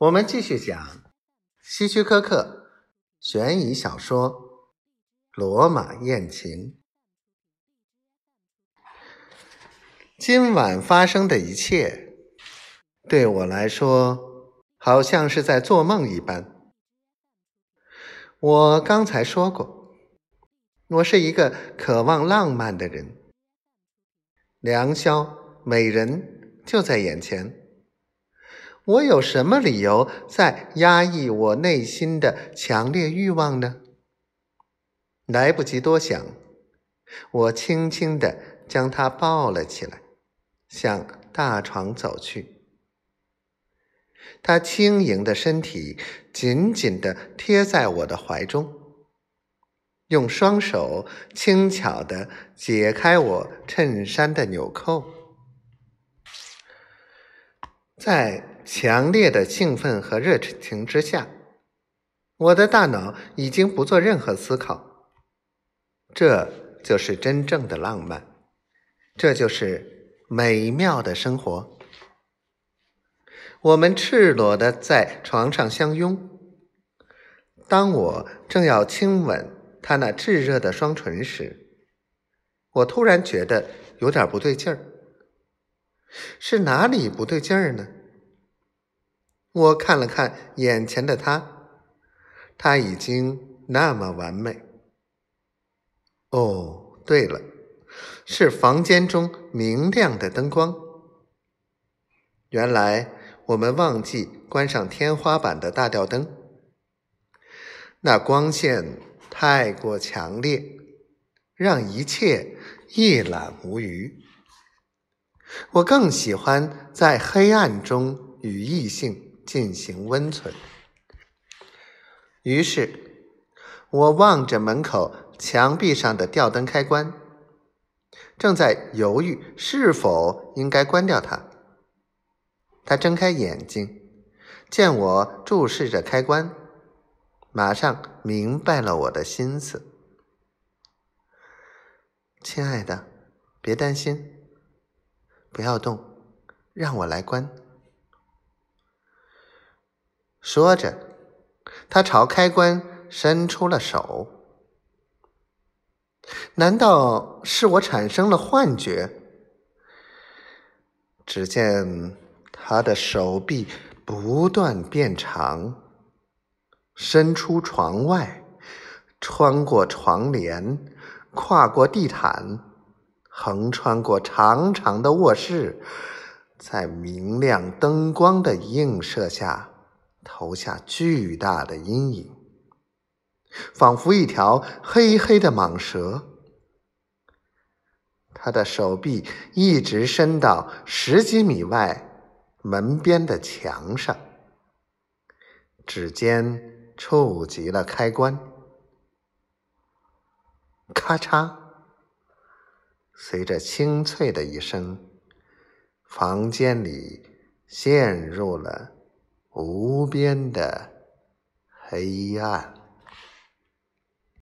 我们继续讲希区柯克悬疑小说《罗马艳情》。今晚发生的一切，对我来说，好像是在做梦一般。我刚才说过，我是一个渴望浪漫的人。良宵，美人就在眼前。我有什么理由在压抑我内心的强烈欲望呢？来不及多想，我轻轻地将她抱了起来，向大床走去。她轻盈的身体紧紧地贴在我的怀中，用双手轻巧地解开我衬衫的纽扣，在。强烈的兴奋和热情之下，我的大脑已经不做任何思考。这就是真正的浪漫，这就是美妙的生活。我们赤裸的在床上相拥。当我正要亲吻他那炙热的双唇时，我突然觉得有点不对劲儿。是哪里不对劲儿呢？我看了看眼前的他，他已经那么完美。哦，对了，是房间中明亮的灯光。原来我们忘记关上天花板的大吊灯，那光线太过强烈，让一切一览无余。我更喜欢在黑暗中与异性。进行温存。于是，我望着门口墙壁上的吊灯开关，正在犹豫是否应该关掉它。他睁开眼睛，见我注视着开关，马上明白了我的心思。亲爱的，别担心，不要动，让我来关。说着，他朝开关伸出了手。难道是我产生了幻觉？只见他的手臂不断变长，伸出床外，穿过床帘，跨过地毯，横穿过长长的卧室，在明亮灯光的映射下。投下巨大的阴影，仿佛一条黑黑的蟒蛇。他的手臂一直伸到十几米外门边的墙上，指尖触及了开关，咔嚓！随着清脆的一声，房间里陷入了。无边的黑暗。